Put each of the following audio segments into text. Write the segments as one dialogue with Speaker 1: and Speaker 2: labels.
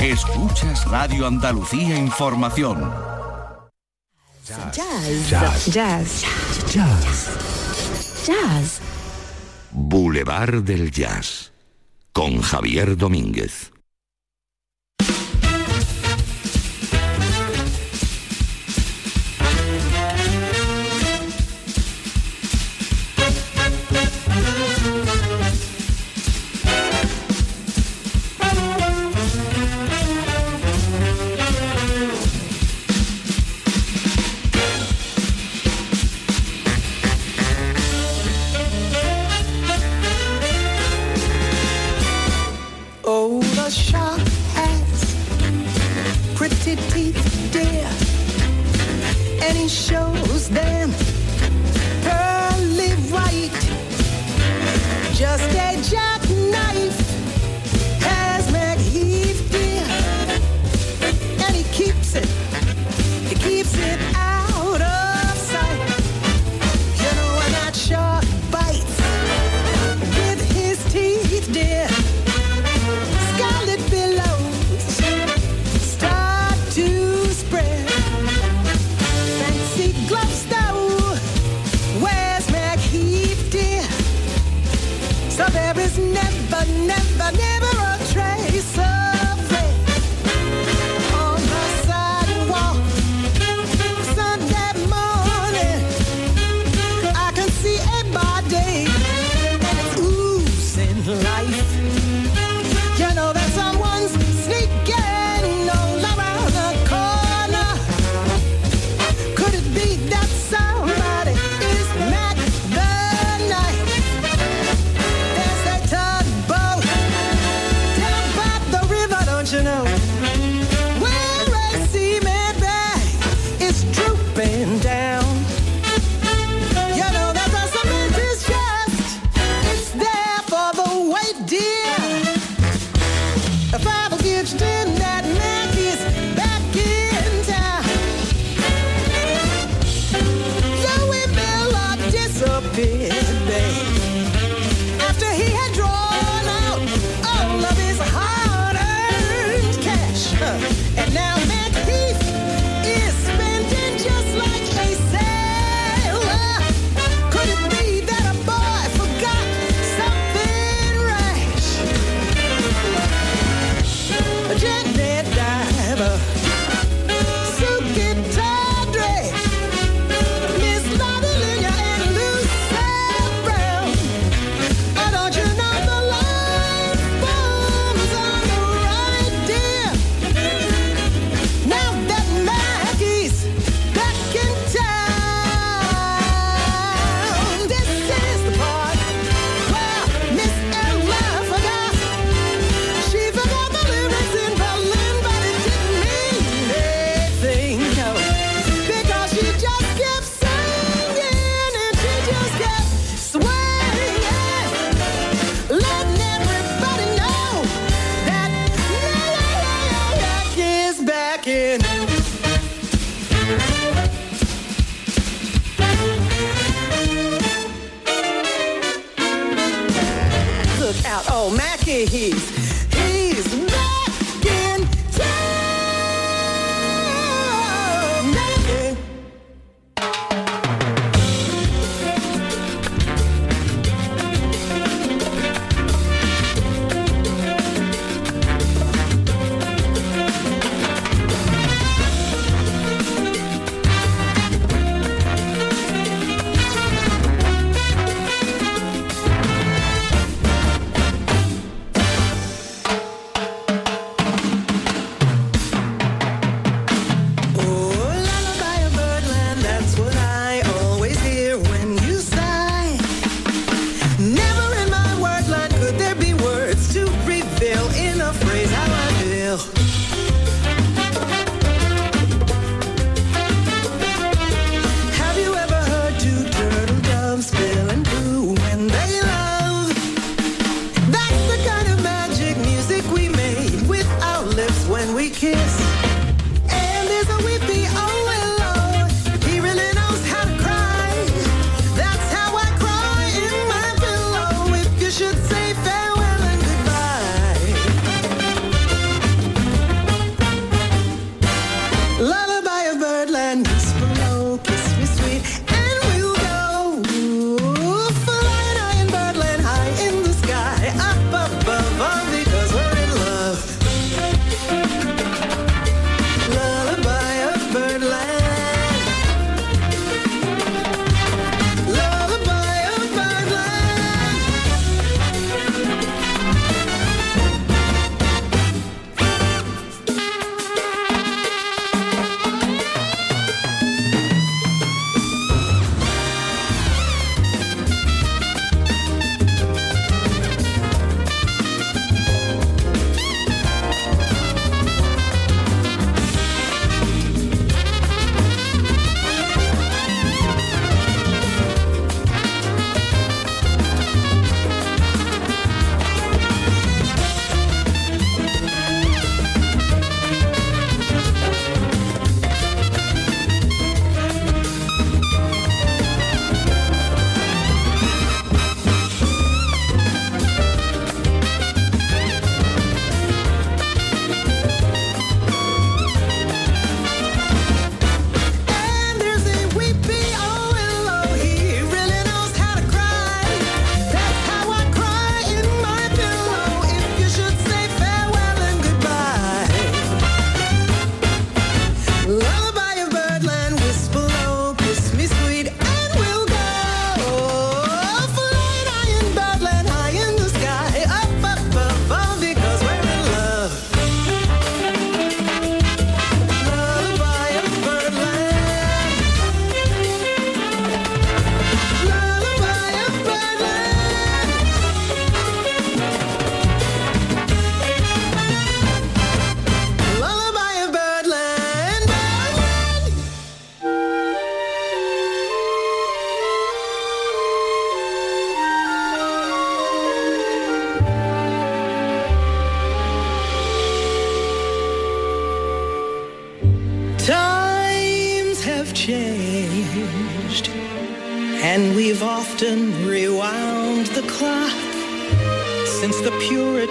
Speaker 1: Escuchas Radio Andalucía Información.
Speaker 2: Jazz. Jazz. Jazz.
Speaker 1: Jazz.
Speaker 2: Jazz.
Speaker 1: Boulevard del Jazz. Con Javier Domínguez.
Speaker 3: Look out, oh Mackie, he's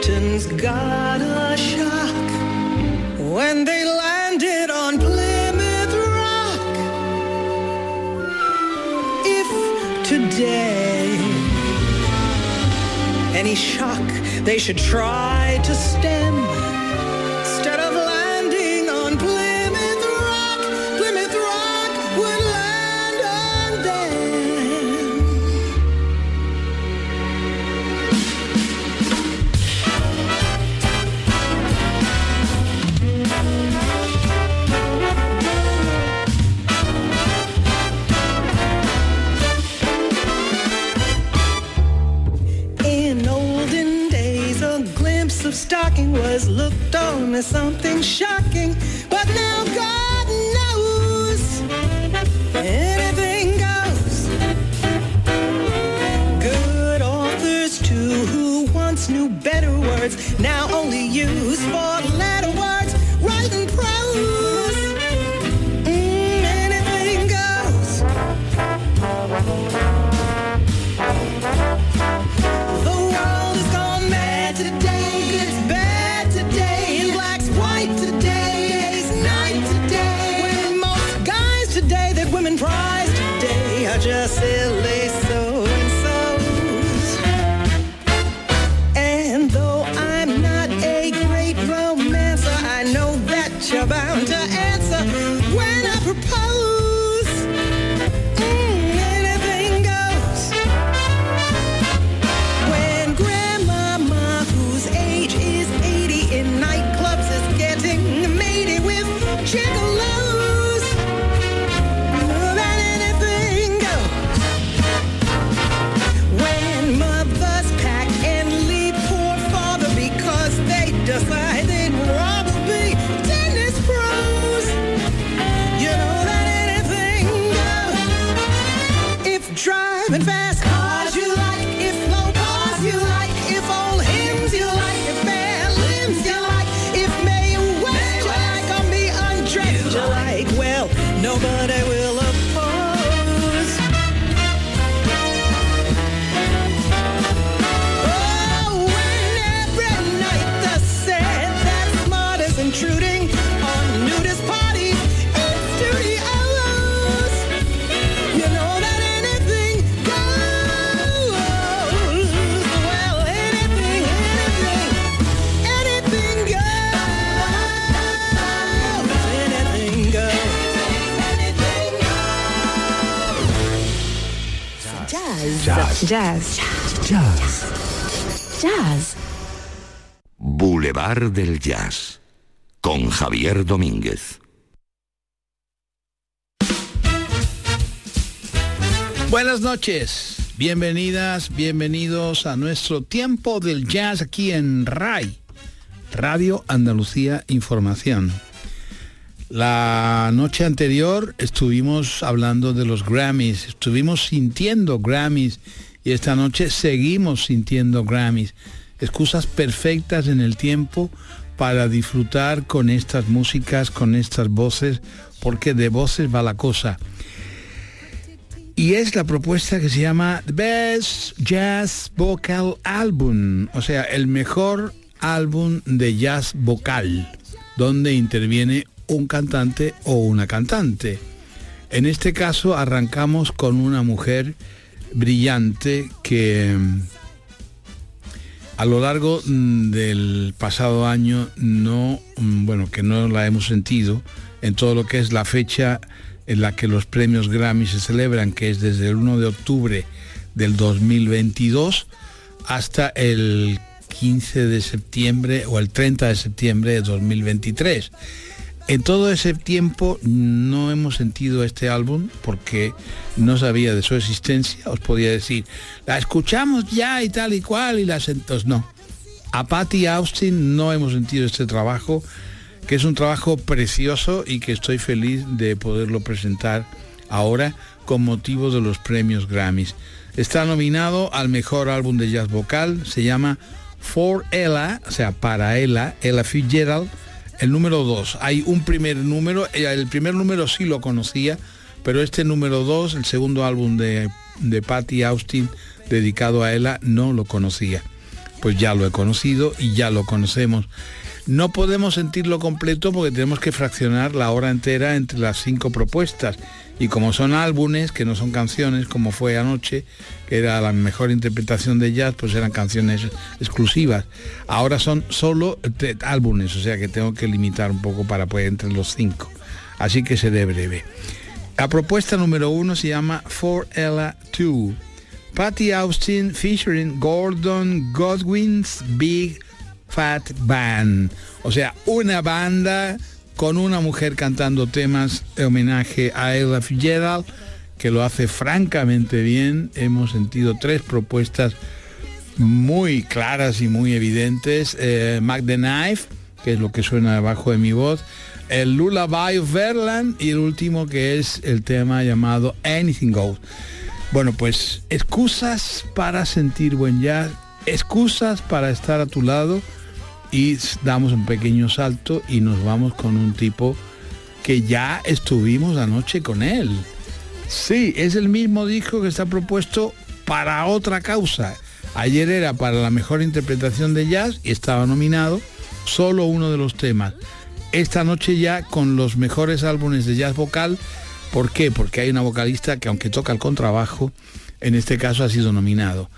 Speaker 1: Puritans got a shock when they landed on Plymouth Rock. If today any shock they should try to stem me something myself
Speaker 2: Jazz. Jazz. Jazz. Jazz.
Speaker 4: Boulevard del Jazz. Con Javier Domínguez.
Speaker 5: Buenas noches, bienvenidas, bienvenidos a nuestro tiempo del jazz aquí en RAI, Radio Andalucía Información. La noche anterior estuvimos hablando de los Grammys, estuvimos sintiendo Grammys y esta noche seguimos sintiendo Grammys. Excusas perfectas en el tiempo para disfrutar con estas músicas, con estas voces, porque de voces va la cosa. Y es la propuesta que se llama The Best Jazz Vocal Album, o sea, el mejor álbum de jazz vocal, donde interviene un cantante o una cantante. En este caso arrancamos con una mujer brillante que mm, a lo largo mm, del pasado año no, mm, bueno, que no la hemos sentido en todo lo que es la fecha en la que los premios Grammy se celebran, que es desde el 1 de octubre del 2022 hasta el 15 de septiembre o el 30 de septiembre de 2023. En todo ese tiempo no hemos sentido este álbum porque no sabía de su existencia. Os podía decir, la escuchamos ya y tal y cual y las entonces no. A Patty Austin no hemos sentido este trabajo, que es un trabajo precioso y que estoy feliz de poderlo presentar ahora con motivo de los premios Grammys. Está nominado al mejor álbum de jazz vocal, se llama For Ella, o sea, para Ella, Ella Fitzgerald, el número 2. Hay un primer número, el primer número sí lo conocía, Pero este número 2, el segundo álbum de, de Patty Austin dedicado a ella, no lo conocía. Pues ya lo he conocido y ya lo conocemos. No podemos sentirlo completo porque tenemos que fraccionar la hora entera entre las cinco propuestas. Y como son álbumes, que no son canciones, como fue anoche, que era la mejor interpretación de jazz, pues eran canciones exclusivas. Ahora son solo álbumes, o sea que tengo que limitar un poco para poder entre los cinco. Así que seré breve. La propuesta número uno se llama For Ella 2. Patty Austin featuring Gordon Godwin's Big Fat Band. O sea, una banda con una mujer cantando temas de homenaje a Ella Fitzgerald, que lo hace francamente bien. Hemos sentido tres propuestas muy claras y muy evidentes. Eh, Mac the Knife, que es lo que suena debajo de mi voz. El Lullaby of Verland y el último que es el tema llamado Anything Goes. Bueno, pues excusas para sentir buen jazz, excusas para estar a tu lado y damos un pequeño salto y nos vamos con un tipo que ya estuvimos anoche con él. Sí, es el mismo disco que está propuesto para otra causa. Ayer era para la mejor interpretación de jazz y estaba nominado solo uno de los temas. Esta noche ya con los mejores álbumes de jazz vocal. ¿Por qué? Porque hay una vocalista que aunque toca el contrabajo, en este caso ha sido nominado.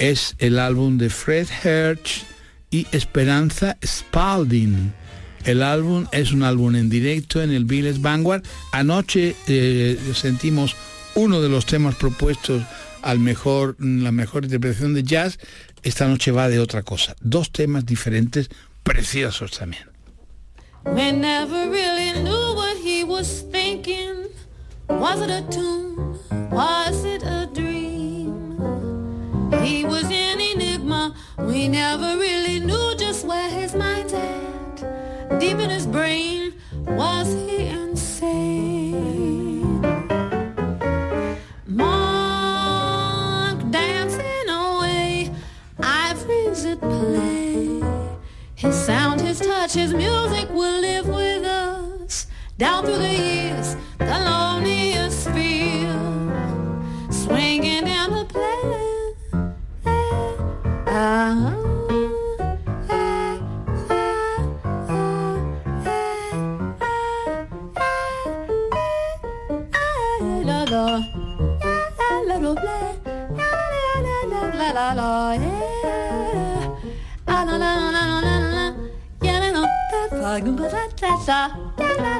Speaker 5: Es el álbum de Fred Hersch y Esperanza Spalding. El álbum es un álbum en directo en el Village Vanguard. Anoche eh, sentimos uno de los temas propuestos al mejor, la mejor interpretación de jazz. Esta noche va de otra cosa. Dos temas diferentes, preciosos también.
Speaker 6: We never really knew just where his mind's at. Deep in his brain, was he insane? Mark dancing away, ivories at play. His sound, his touch, his music will live with us down through the years. The loneliest da da da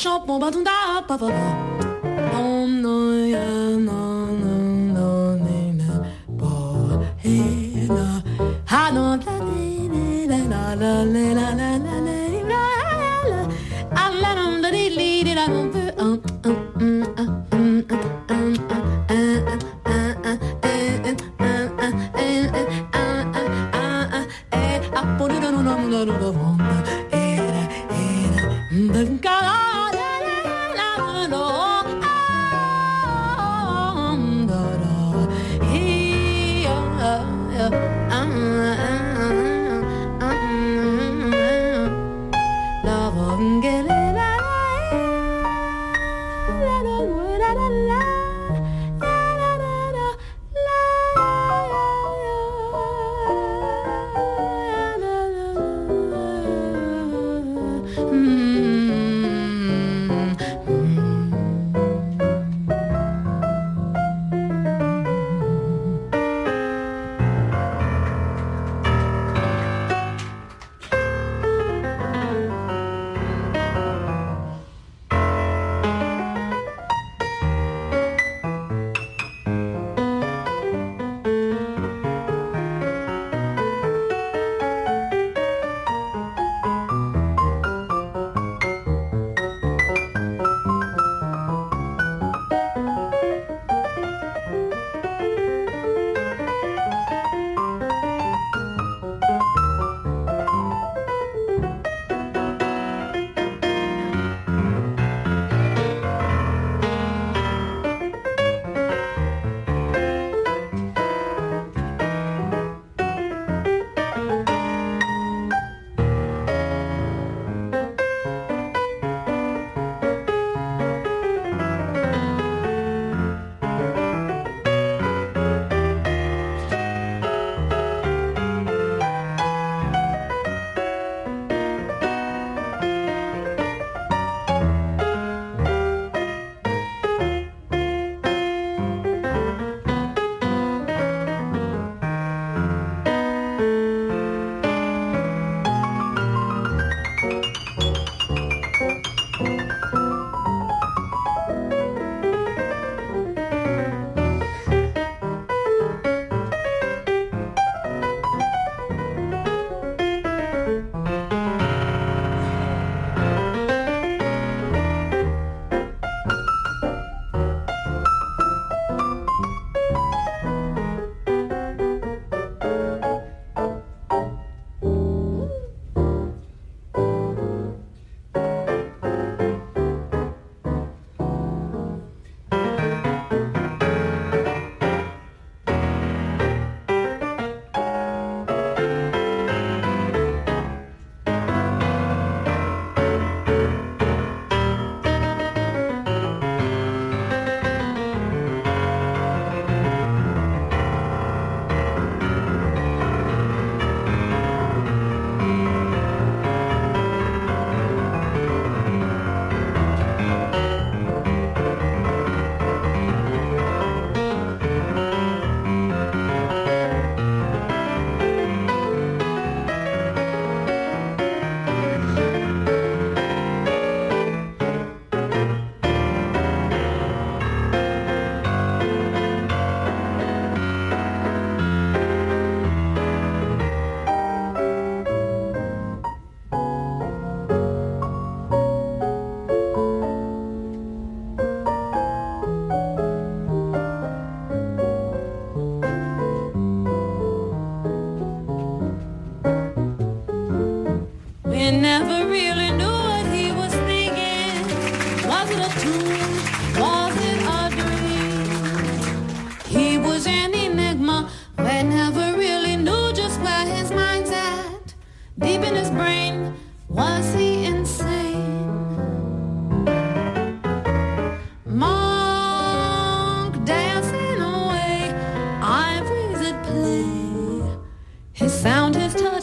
Speaker 6: Chante mon bâton da pa pa pa. Oh no ya no no no ni na pa he na ha no la ni ni la la la la la la la la la la. Ah la la la li la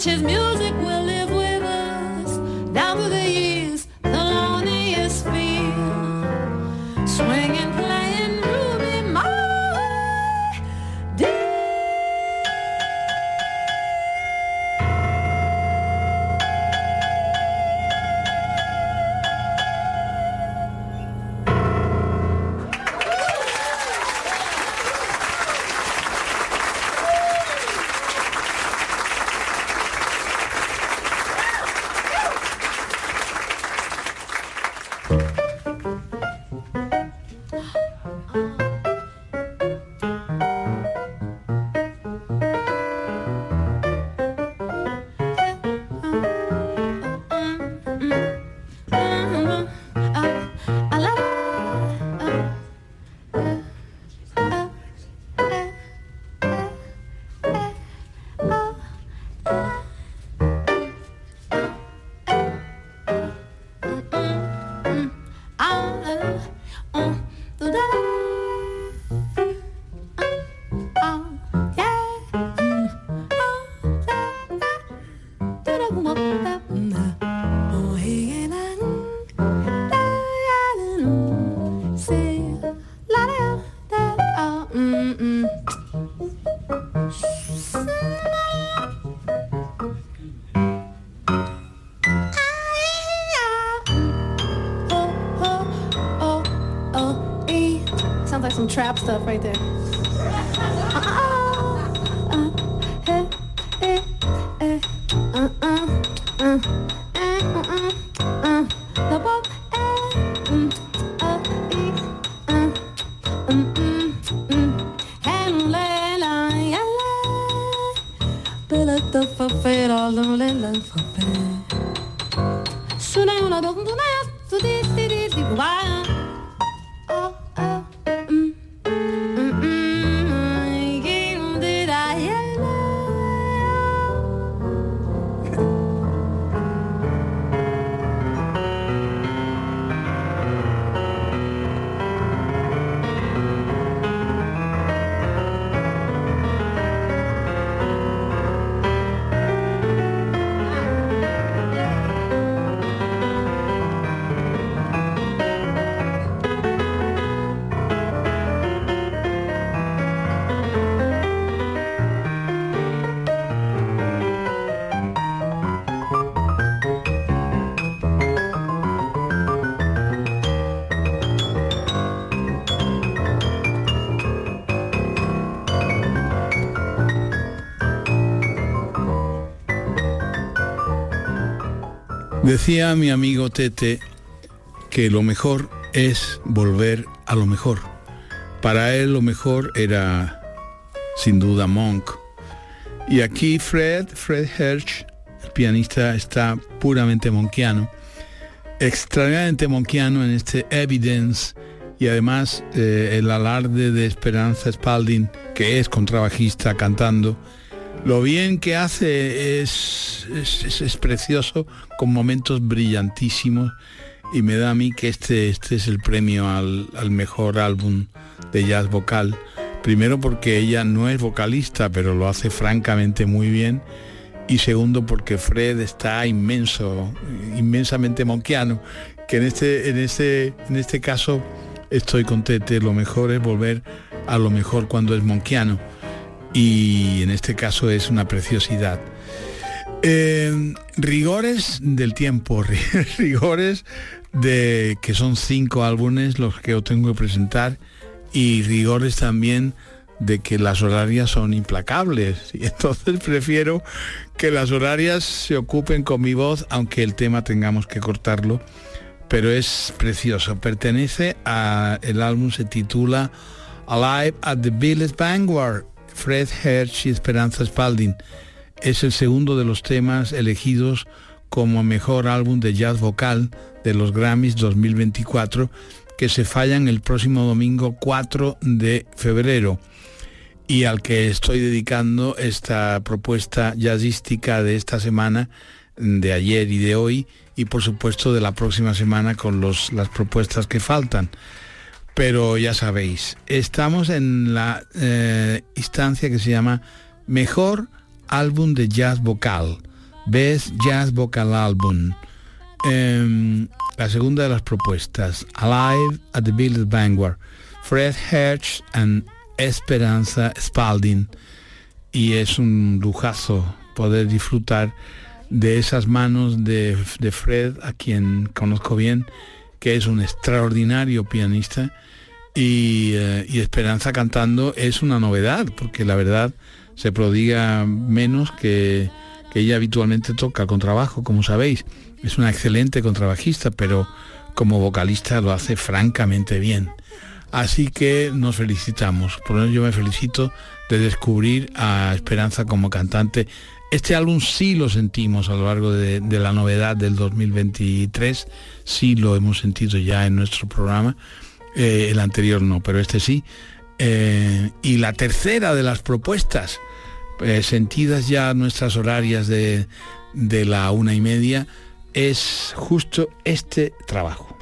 Speaker 6: teaches. rap stuff right there. Fulfill all the little fulfill.
Speaker 5: Decía mi amigo Tete que lo mejor es volver a lo mejor. Para él lo mejor era sin duda Monk. Y aquí Fred, Fred Hersch, el pianista, está puramente monkiano, extraordinariamente monkiano en este Evidence y además eh, el alarde de Esperanza Spalding, que es contrabajista cantando, lo bien que hace es, es, precioso, con momentos brillantísimos, y me da a mí que este, este es el premio al, al mejor álbum de jazz vocal. Primero porque ella no es vocalista, pero lo hace francamente muy bien. Y segundo porque Fred está inmenso, inmensamente monquiano, que en este, en este, en este caso estoy con Tete, lo mejor es volver a lo mejor cuando es monquiano y en este caso es una preciosidad. Eh, rigores del tiempo, ri- rigores de que son cinco álbumes los que yo tengo que presentar y rigores también de que las horarias son implacables. Y entonces prefiero que las horarias se ocupen con mi voz aunque el tema tengamos que cortarlo pero es precioso. Pertenece a el álbum se titula Alive at the Village Vanguard Fred Hersch y Esperanza Spalding es el segundo de los temas elegidos como mejor álbum de jazz vocal de los Grammys 2024 que se fallan el próximo domingo 4 de febrero y al que estoy dedicando esta propuesta jazzística de esta semana, de ayer y de hoy, y por supuesto de la próxima semana con los, las propuestas que faltan. Pero ya sabéis, estamos en la eh, instancia que se llama Mejor Álbum de Jazz Vocal, Best Jazz Vocal Album. Em, la segunda de las propuestas, Alive at the Village Vanguard, Fred Hersch and Esperanza Spalding. Y es un lujazo poder disfrutar de esas manos de, de Fred, a quien conozco bien, que es un extraordinario pianista. Y, eh, y, Esperanza cantando es una novedad, porque la verdad se prodiga menos que, que ella habitualmente toca con trabajo, como sabéis. Es una excelente contrabajista, pero como vocalista lo hace francamente bien. Así que nos felicitamos. Por eso yo me felicito de descubrir a Esperanza como cantante. Este álbum sí lo sentimos a lo largo de, la novedad del 2023, sí lo hemos sentido ya en nuestro programa, eh, el anterior no, pero este sí. Eh, y la tercera de las propuestas, eh, sentidas ya nuestras horarias de, de la una y media, es justo este trabajo.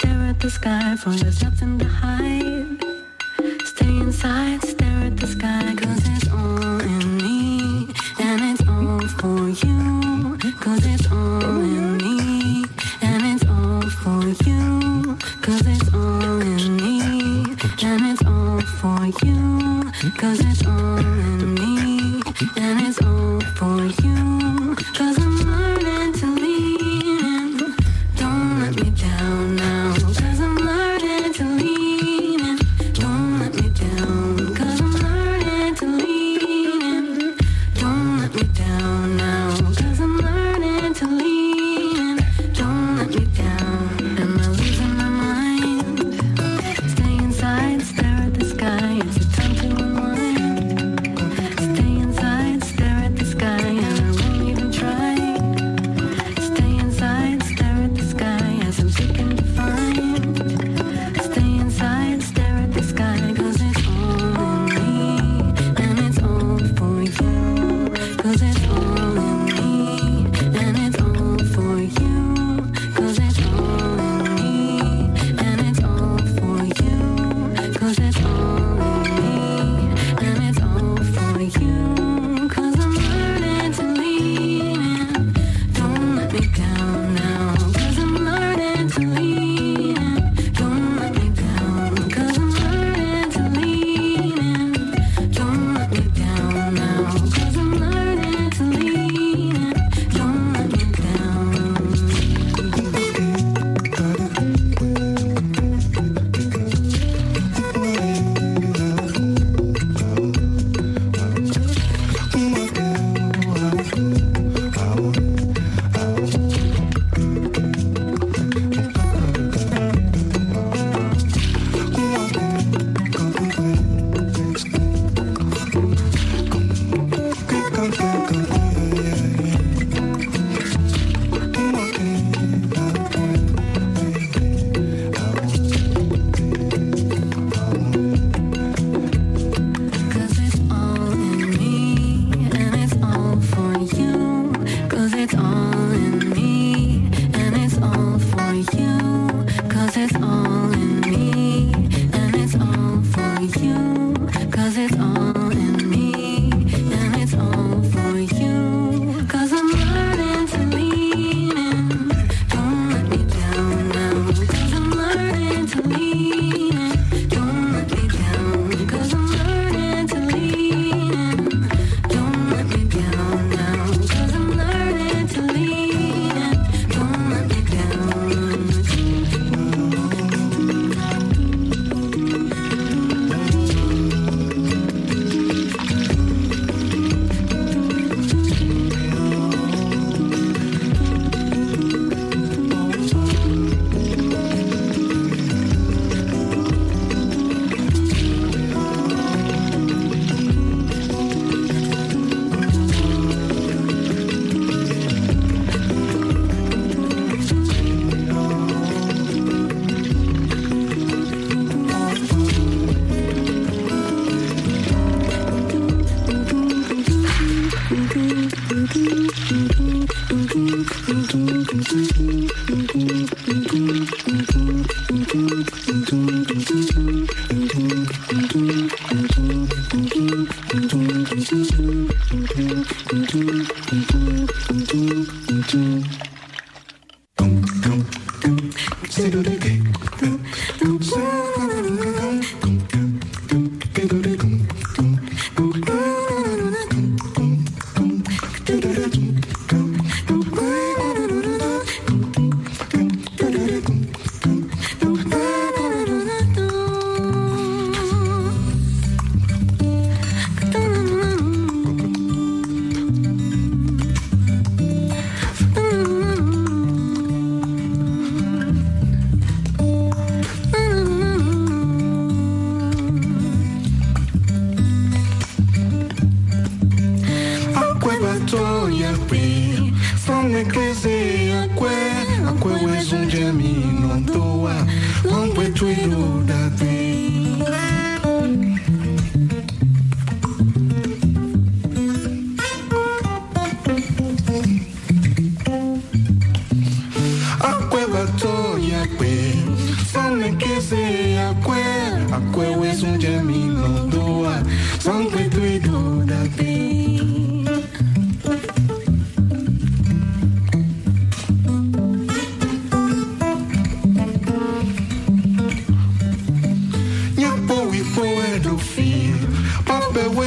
Speaker 7: Stare at the sky, for there's nothing to hide. Stay inside.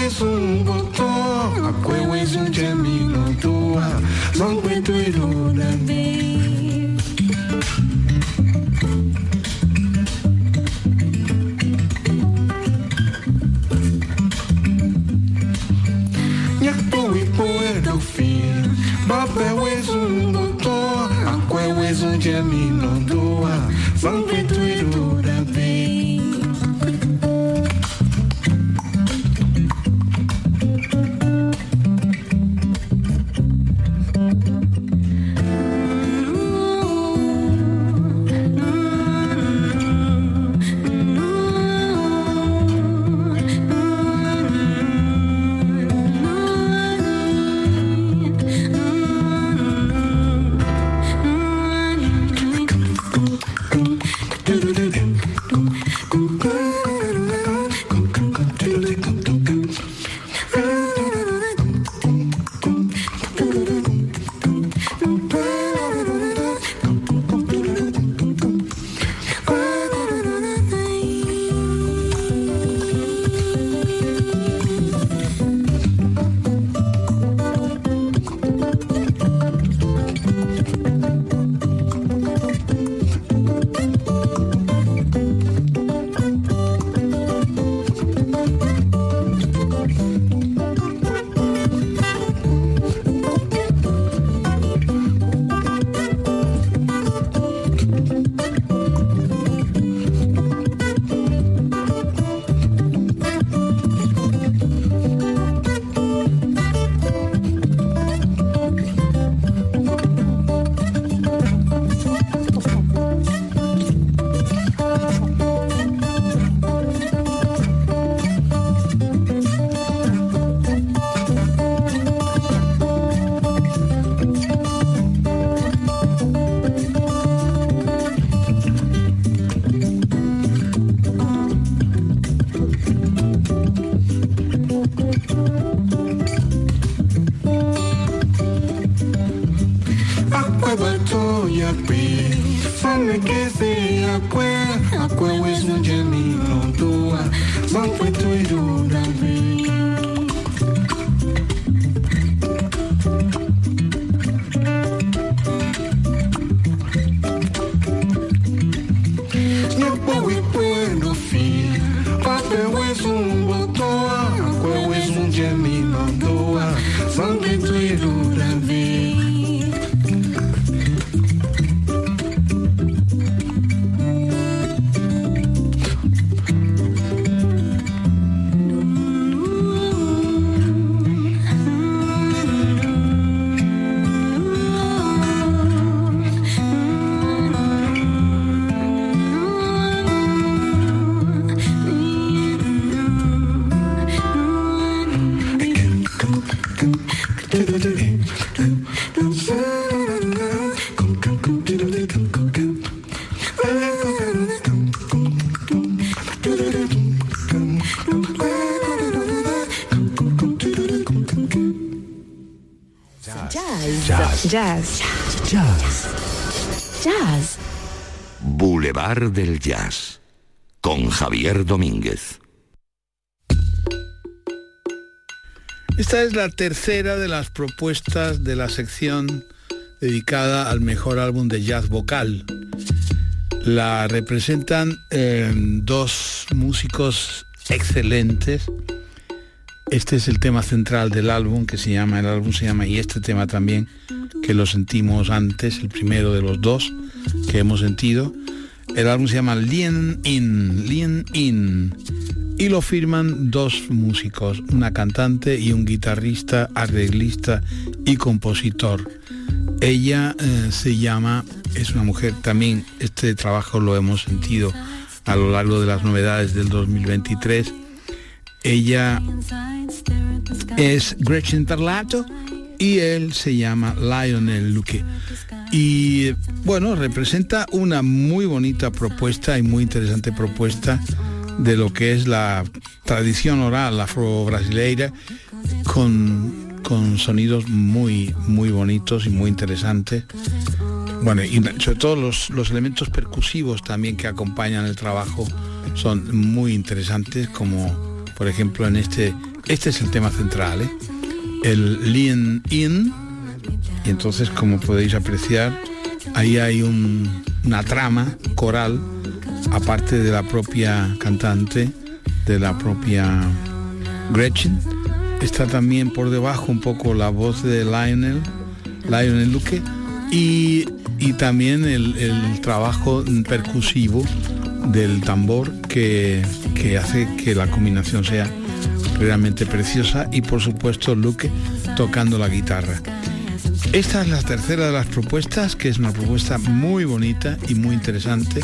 Speaker 7: es um botão, a es un geminotua, no encuentro
Speaker 2: Jazz.
Speaker 7: Jazz.
Speaker 2: Jazz.
Speaker 7: Jazz.
Speaker 2: Jazz.
Speaker 4: Boulevard del Jazz. Con Javier Domínguez.
Speaker 5: Esta es la tercera de las propuestas de la sección dedicada al mejor álbum de jazz vocal. La representan eh, dos músicos excelentes. Este es el tema central del álbum que se llama, el álbum se llama, y este tema también, que lo sentimos antes, el primero de los dos que hemos sentido. El álbum se llama Lien In, Lien In, y lo firman dos músicos, una cantante y un guitarrista, arreglista y compositor. Ella eh, se llama, es una mujer también, este trabajo lo hemos sentido a lo largo de las novedades del 2023. Ella es Gretchen Parlato y él se llama Lionel Luque. Y bueno, representa una muy bonita propuesta y muy interesante propuesta de lo que es la tradición oral afro-brasileira con, con sonidos muy, muy bonitos y muy interesantes. Bueno, y sobre todo los, los elementos percusivos también que acompañan el trabajo son muy interesantes, como por ejemplo en este, este es el tema central, ¿eh? el lean in, y entonces como podéis apreciar, ahí hay un- una trama coral, aparte de la propia cantante, de la propia Gretchen, está también por debajo un poco la voz de Lionel, Lionel Luque, y, y también el trabajo percusivo del tambor que, que hace que la combinación sea realmente preciosa y por supuesto Luque tocando la guitarra. Esta es la tercera de las propuestas, que es una propuesta muy bonita y muy interesante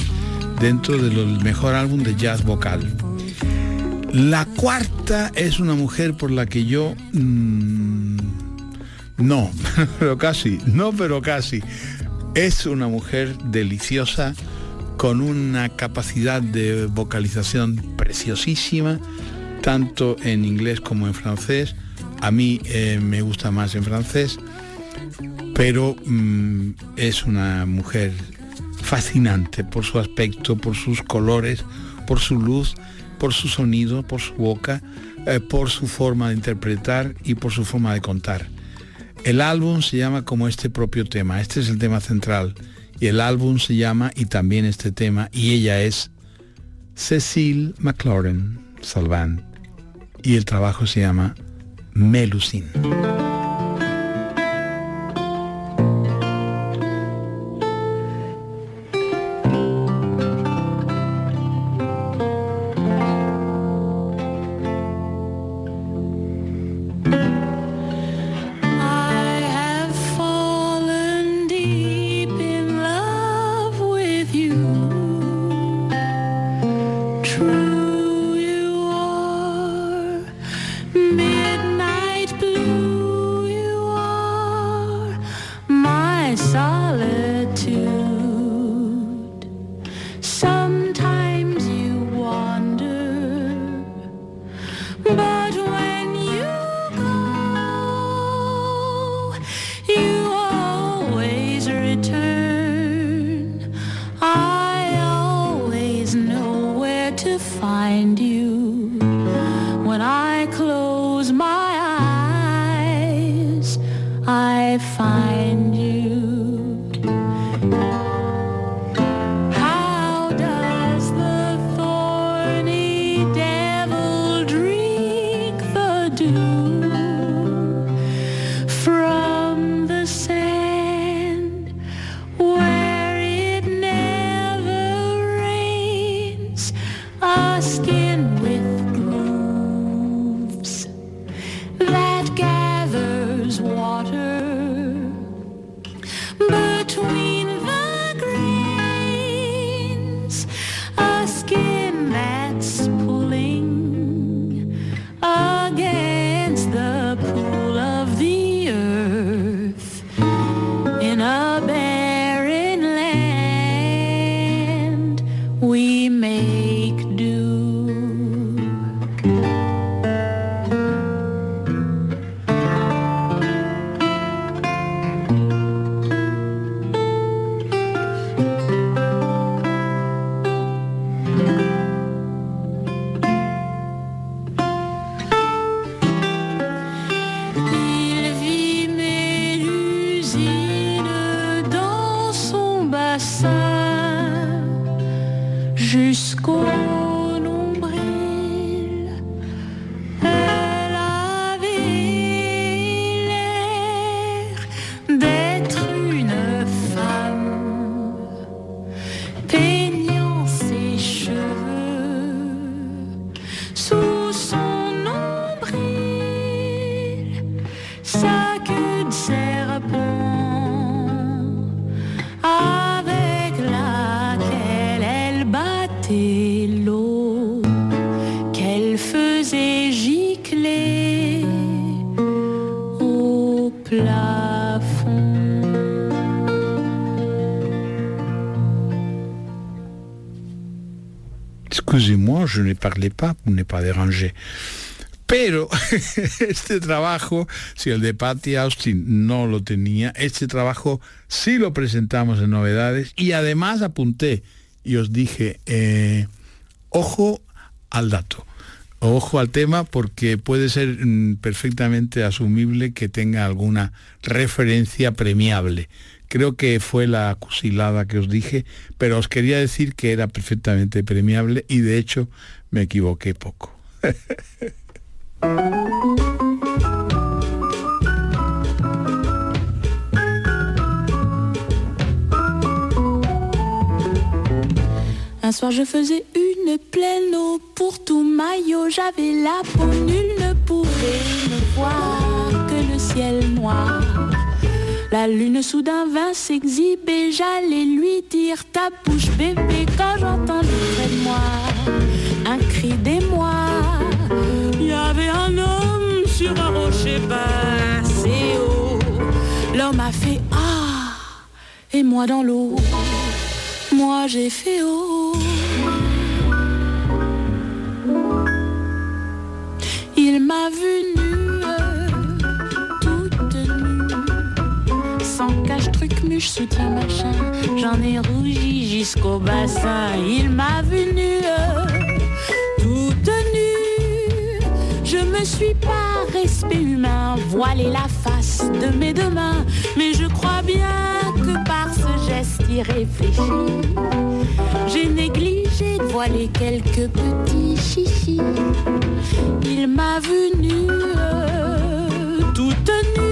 Speaker 5: dentro del mejor álbum de jazz vocal. La cuarta es una mujer por la que yo... mm, no, pero casi, no, pero casi. Es una mujer deliciosa, con una capacidad de vocalización preciosísima, tanto en inglés como en francés. A mí eh, me gusta más en francés, pero mm, es una mujer fascinante por su aspecto, por sus colores, por su luz, por su sonido, por su boca, eh, por su forma de interpretar y por su forma de contar. El álbum se llama como este propio tema, este es el tema central, y el álbum se llama y también este tema, y ella es Cecile McLaurin Salvant, y el trabajo se llama Melusine. me. Ne parlais pas pour ne pas déranger. Pero este trabajo, si el de Patty Austin no lo tenía, este trabajo sí lo presentamos en novedades y además apunté y os dije, eh, ojo al dato, ojo al tema porque puede ser mm, perfectamente asumible que tenga alguna referencia premiable. Creo que fue la cusilada que os dije, pero os quería decir que era perfectamente premiable y de hecho me equivoqué poco.
Speaker 8: Un soir je faisais une pleine eau pour tout maillot, j'avais la peau, nul ne pouvait me voir que le ciel noir. La lune soudain vint s'exhiber, j'allais lui dire ta bouche bébé quand j'entendis près de moi un cri d'émoi. Il y avait un homme sur un rocher passé haut. L'homme a fait ah et moi dans l'eau, moi j'ai fait oh. Il m'a vu J'en ai rougi jusqu'au bassin. Il m'a vu nue, toute nue. Je me suis par respect humain voilé la face de mes deux mains. Mais je crois bien que par ce geste irréfléchi, j'ai négligé de voiler quelques petits chichis. Il m'a vu nue, toute nue,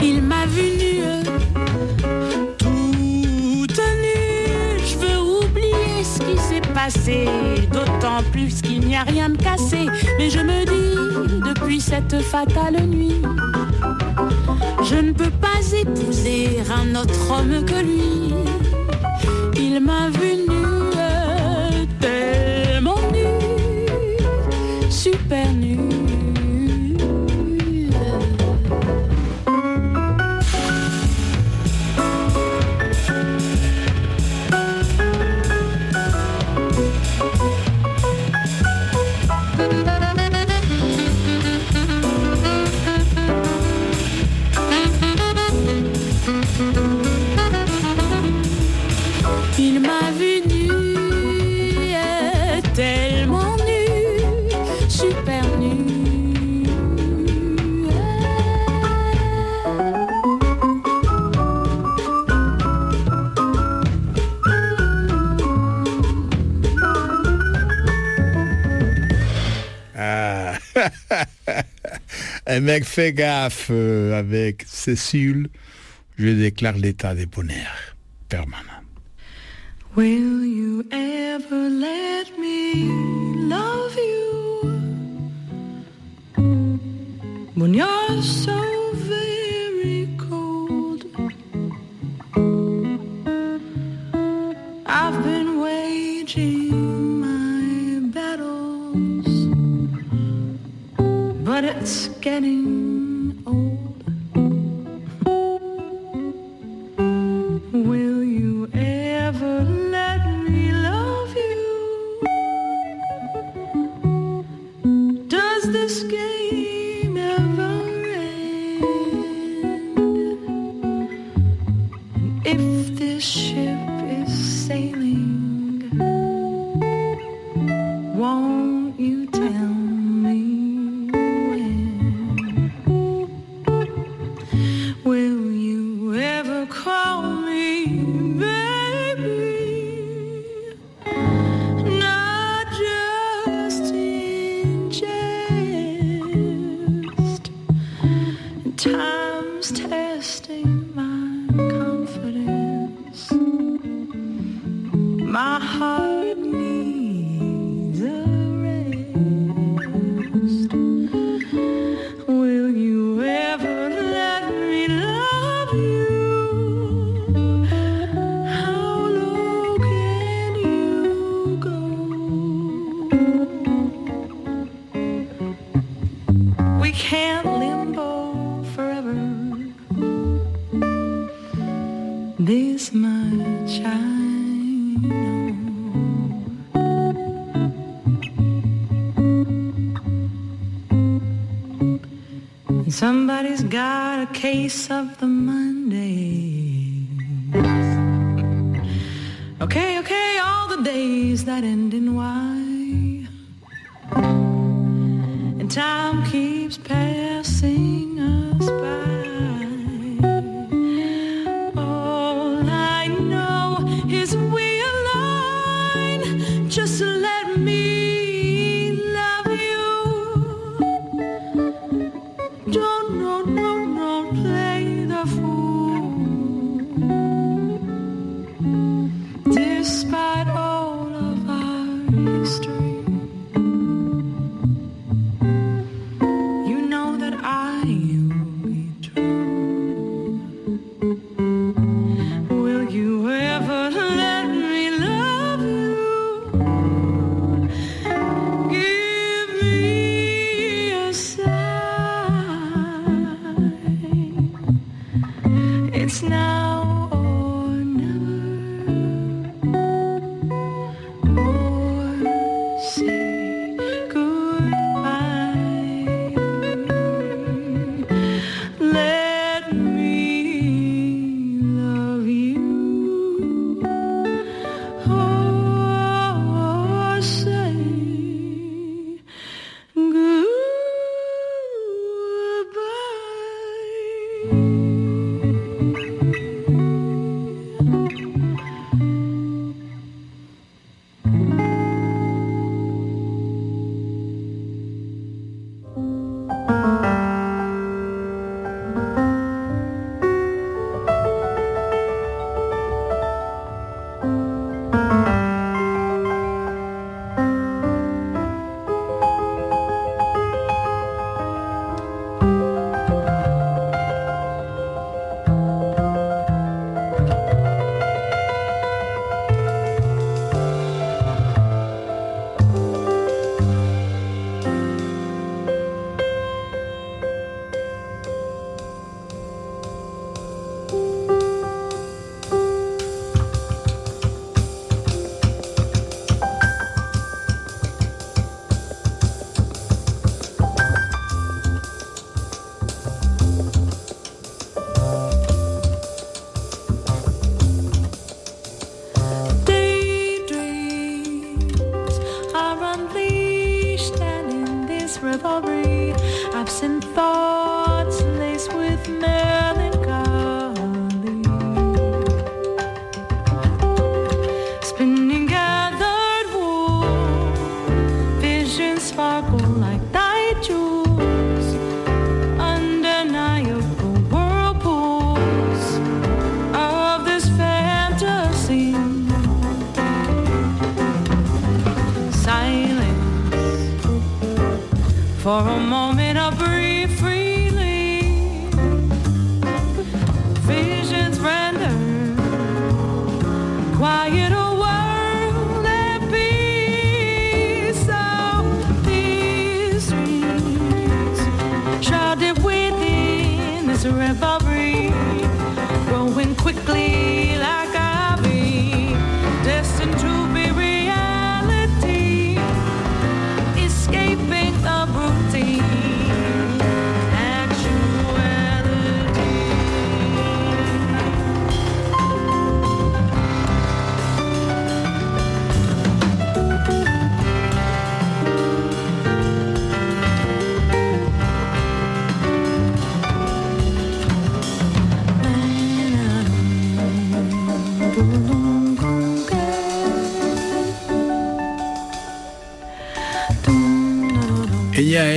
Speaker 8: Il m'a vu nue, toute nue. Je veux oublier ce qui s'est passé, d'autant plus qu'il n'y a rien de cassé. Mais je me dis, depuis cette fatale nuit, je ne peux épouser un autre homme que lui. Il m'a vu
Speaker 5: Un mec fait gaffe euh, avec Cécile, je déclare l'état de bonheur permanent.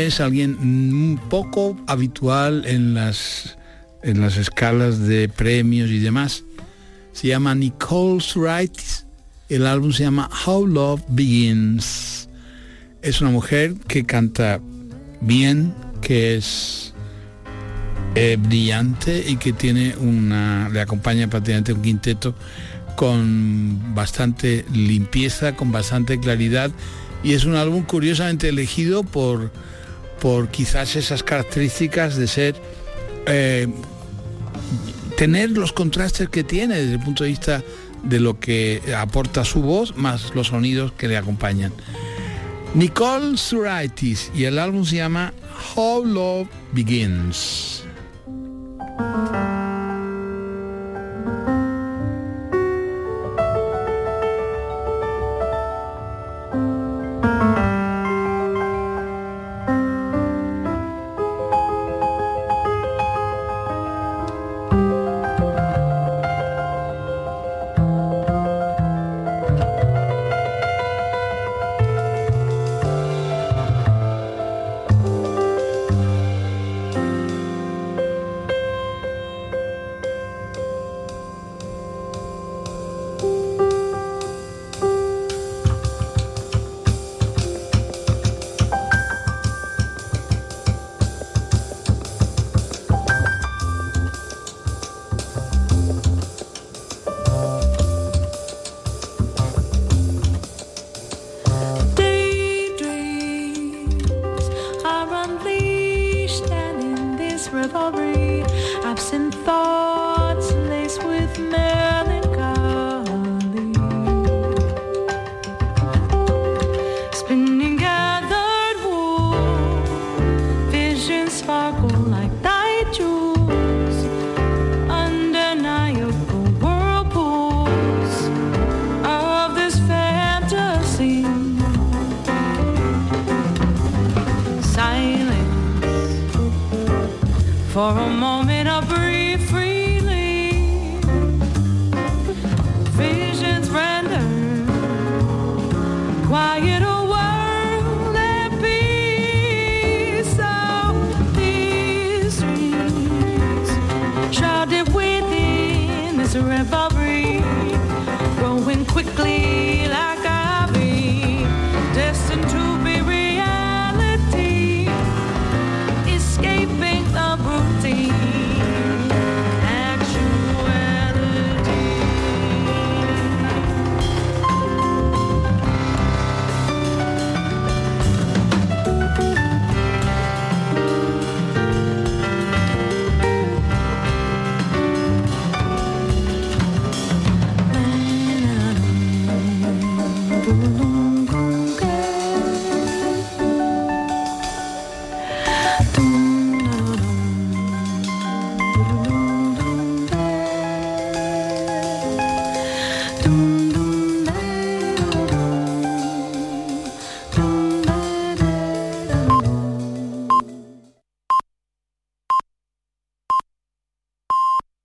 Speaker 5: es alguien un poco habitual en las, en las escalas de premios y demás. Se llama Nicole Suritis. El álbum se llama How Love Begins. Es una mujer que canta bien, que es eh, brillante y que tiene una. le acompaña prácticamente un quinteto con bastante limpieza, con bastante claridad. Y es un álbum curiosamente elegido por por quizás esas características de ser eh, tener los contrastes que tiene desde el punto de vista de lo que aporta su voz más los sonidos que le acompañan. Nicole Suraitis y el álbum se llama How Love Begins.
Speaker 8: Thoughts laced with melancholy. Spinning gathered wool, visions sparkle like night jewels, undeniable whirlpools of this fantasy. Silence for a moment, perfectly